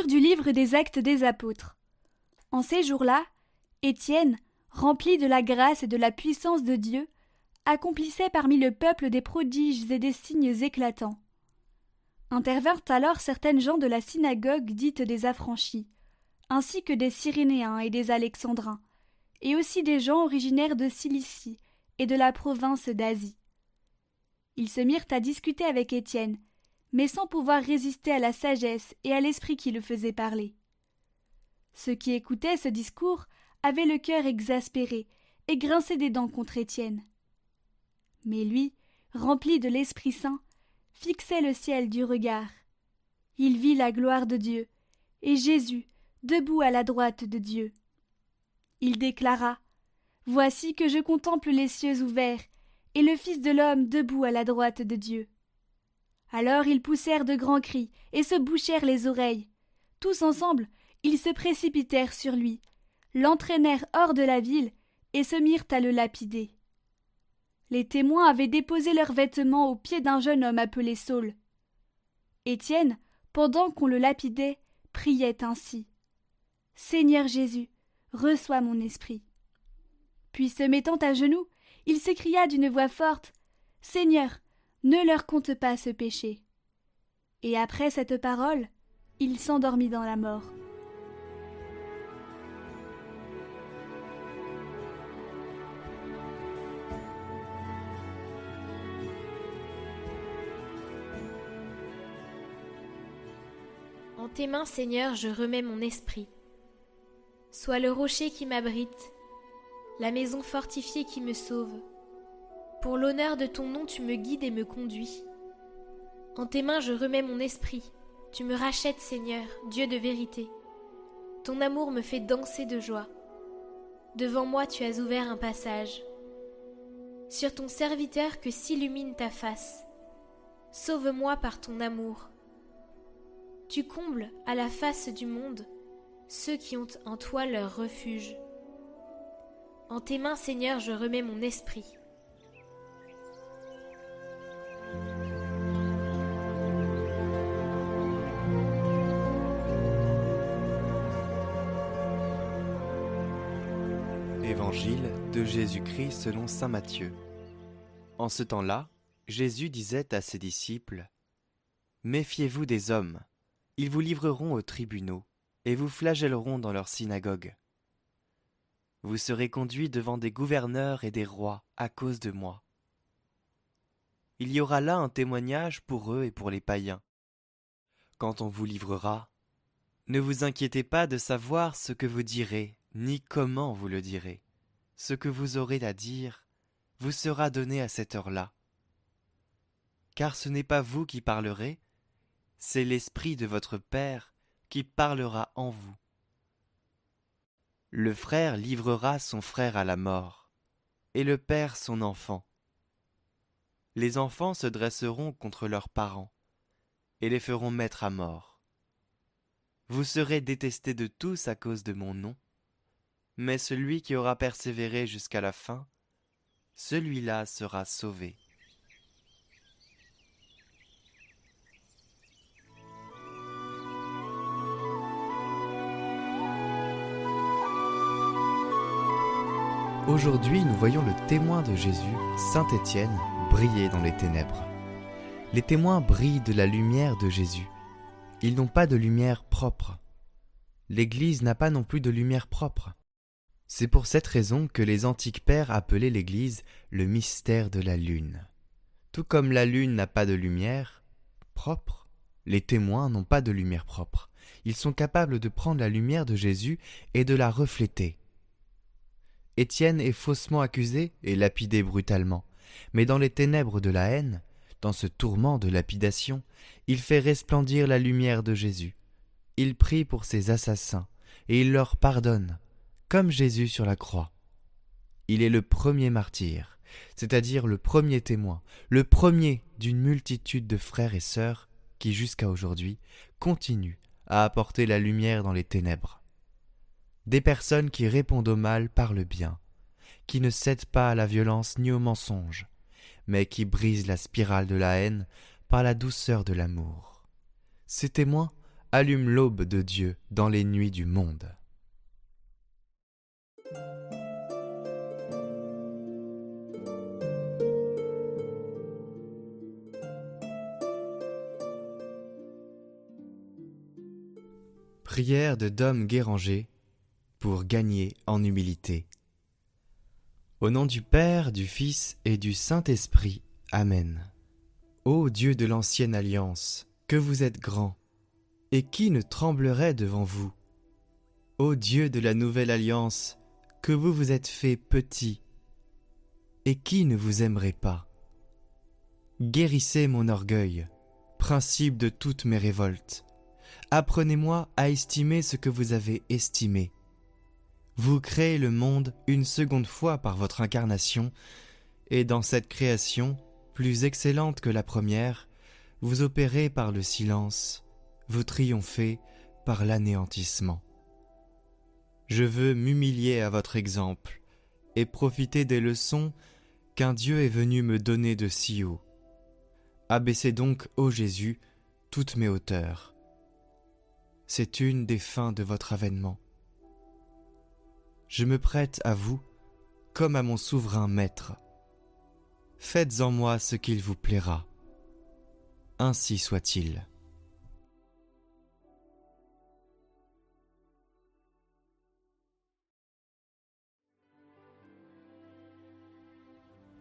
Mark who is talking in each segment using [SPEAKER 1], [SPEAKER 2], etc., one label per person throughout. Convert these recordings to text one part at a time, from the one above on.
[SPEAKER 1] Du livre des Actes des Apôtres. En ces jours-là, Étienne, rempli de la grâce et de la puissance de Dieu, accomplissait parmi le peuple des prodiges et des signes éclatants. Intervinrent alors certaines gens de la synagogue dite des affranchis, ainsi que des Cyrénéens et des Alexandrins, et aussi des gens originaires de Cilicie et de la province d'Asie. Ils se mirent à discuter avec Étienne, mais sans pouvoir résister à la sagesse et à l'esprit qui le faisait parler. Ceux qui écoutaient ce discours avaient le cœur exaspéré et grinçaient des dents contre Étienne. Mais lui, rempli de l'Esprit Saint, fixait le ciel du regard. Il vit la gloire de Dieu, et Jésus, debout à la droite de Dieu. Il déclara Voici que je contemple les cieux ouverts, et le Fils de l'homme debout à la droite de Dieu. Alors ils poussèrent de grands cris, et se bouchèrent les oreilles. Tous ensemble, ils se précipitèrent sur lui, l'entraînèrent hors de la ville, et se mirent à le lapider. Les témoins avaient déposé leurs vêtements aux pieds d'un jeune homme appelé Saul. Étienne, pendant qu'on le lapidait, priait ainsi. Seigneur Jésus, reçois mon esprit. Puis se mettant à genoux, il s'écria d'une voix forte. Seigneur, ne leur compte pas ce péché. Et après cette parole, il s'endormit dans la mort.
[SPEAKER 2] En tes mains, Seigneur, je remets mon esprit. Sois le rocher qui m'abrite, la maison fortifiée qui me sauve. Pour l'honneur de ton nom, tu me guides et me conduis. En tes mains, je remets mon esprit. Tu me rachètes, Seigneur, Dieu de vérité. Ton amour me fait danser de joie. Devant moi, tu as ouvert un passage. Sur ton serviteur que s'illumine ta face. Sauve-moi par ton amour. Tu combles à la face du monde ceux qui ont en toi leur refuge. En tes mains, Seigneur, je remets mon esprit.
[SPEAKER 3] Évangile de Jésus-Christ selon Saint Matthieu. En ce temps-là, Jésus disait à ses disciples Méfiez-vous des hommes, ils vous livreront aux tribunaux et vous flagelleront dans leurs synagogues. Vous serez conduits devant des gouverneurs et des rois à cause de moi. Il y aura là un témoignage pour eux et pour les païens. Quand on vous livrera, ne vous inquiétez pas de savoir ce que vous direz, ni comment vous le direz. Ce que vous aurez à dire vous sera donné à cette heure-là. Car ce n'est pas vous qui parlerez, c'est l'Esprit de votre Père qui parlera en vous. Le frère livrera son frère à la mort, et le père son enfant. Les enfants se dresseront contre leurs parents, et les feront mettre à mort. Vous serez détestés de tous à cause de mon nom, mais celui qui aura persévéré jusqu'à la fin, celui-là sera sauvé. Aujourd'hui, nous voyons le témoin de Jésus, Saint Étienne, briller dans les ténèbres. Les témoins brillent de la lumière de Jésus. Ils n'ont pas de lumière propre. L'Église n'a pas non plus de lumière propre. C'est pour cette raison que les antiques pères appelaient l'Église le mystère de la lune. Tout comme la lune n'a pas de lumière propre, les témoins n'ont pas de lumière propre. Ils sont capables de prendre la lumière de Jésus et de la refléter. Étienne est faussement accusé et lapidé brutalement, mais dans les ténèbres de la haine, dans ce tourment de lapidation, il fait resplendir la lumière de Jésus. Il prie pour ses assassins, et il leur pardonne, comme Jésus sur la croix. Il est le premier martyr, c'est-à-dire le premier témoin, le premier d'une multitude de frères et sœurs qui, jusqu'à aujourd'hui, continuent à apporter la lumière dans les ténèbres des personnes qui répondent au mal par le bien, qui ne cèdent pas à la violence ni au mensonge, mais qui brisent la spirale de la haine par la douceur de l'amour. Ces témoins allume l'aube de Dieu dans les nuits du monde. Prière de Dom Guéranger pour gagner en humilité. Au nom du Père, du Fils et du Saint-Esprit. Amen. Ô Dieu de l'ancienne alliance, que vous êtes grand, et qui ne tremblerait devant vous? Ô Dieu de la nouvelle alliance, que vous vous êtes fait petit, et qui ne vous aimerait pas? Guérissez mon orgueil, principe de toutes mes révoltes Apprenez-moi à estimer ce que vous avez estimé. Vous créez le monde une seconde fois par votre incarnation, et dans cette création, plus excellente que la première, vous opérez par le silence, vous triomphez par l'anéantissement. Je veux m'humilier à votre exemple et profiter des leçons qu'un Dieu est venu me donner de si haut. Abaissez donc, ô Jésus, toutes mes hauteurs c'est une des fins de votre avènement. Je me prête à vous comme à mon souverain maître. Faites en moi ce qu'il vous plaira. Ainsi soit-il.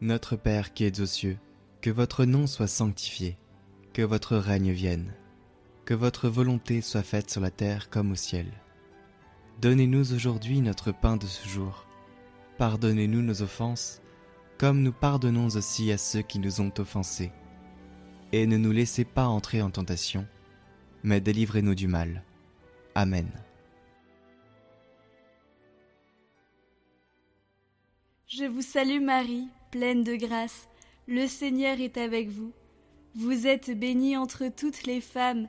[SPEAKER 3] Notre Père qui es aux cieux, que votre nom soit sanctifié, que votre règne vienne que votre volonté soit faite sur la terre comme au ciel. Donnez-nous aujourd'hui notre pain de ce jour. Pardonnez-nous nos offenses, comme nous pardonnons aussi à ceux qui nous ont offensés. Et ne nous laissez pas entrer en tentation, mais délivrez-nous du mal. Amen.
[SPEAKER 1] Je vous salue Marie, pleine de grâce, le Seigneur est avec vous. Vous êtes bénie entre toutes les femmes,